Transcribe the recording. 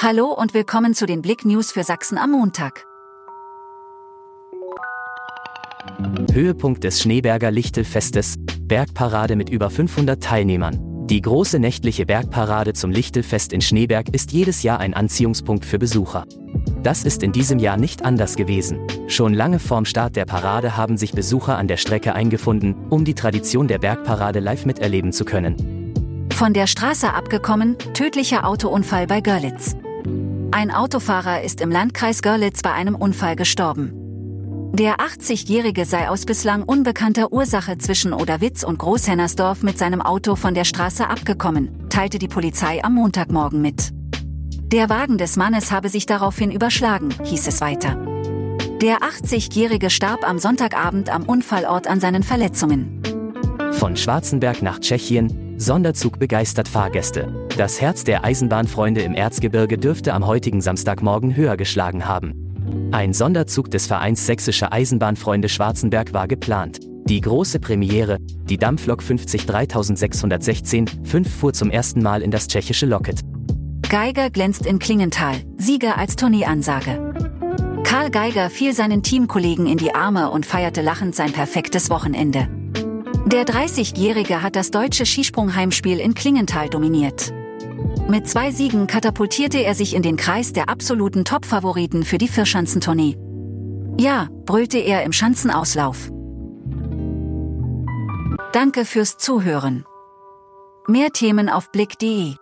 Hallo und willkommen zu den Blick News für Sachsen am Montag. Höhepunkt des Schneeberger Lichtelfestes, Bergparade mit über 500 Teilnehmern. Die große nächtliche Bergparade zum Lichtelfest in Schneeberg ist jedes Jahr ein Anziehungspunkt für Besucher. Das ist in diesem Jahr nicht anders gewesen. Schon lange vorm Start der Parade haben sich Besucher an der Strecke eingefunden, um die Tradition der Bergparade live miterleben zu können. Von der Straße abgekommen, tödlicher Autounfall bei Görlitz. Ein Autofahrer ist im Landkreis Görlitz bei einem Unfall gestorben. Der 80-Jährige sei aus bislang unbekannter Ursache zwischen Oderwitz und Großhennersdorf mit seinem Auto von der Straße abgekommen, teilte die Polizei am Montagmorgen mit. Der Wagen des Mannes habe sich daraufhin überschlagen, hieß es weiter. Der 80-Jährige starb am Sonntagabend am Unfallort an seinen Verletzungen. Von Schwarzenberg nach Tschechien, Sonderzug begeistert Fahrgäste. Das Herz der Eisenbahnfreunde im Erzgebirge dürfte am heutigen Samstagmorgen höher geschlagen haben. Ein Sonderzug des Vereins Sächsische Eisenbahnfreunde Schwarzenberg war geplant. Die große Premiere, die Dampflok 50 3616, 5 fuhr zum ersten Mal in das tschechische Locket. Geiger glänzt in Klingenthal, Sieger als Tourneeansage. Karl Geiger fiel seinen Teamkollegen in die Arme und feierte lachend sein perfektes Wochenende. Der 30-Jährige hat das deutsche Skisprungheimspiel in Klingenthal dominiert. Mit zwei Siegen katapultierte er sich in den Kreis der absoluten Top-Favoriten für die Vierschanzentournee. Ja, brüllte er im Schanzenauslauf. Danke fürs Zuhören. Mehr Themen auf blick.de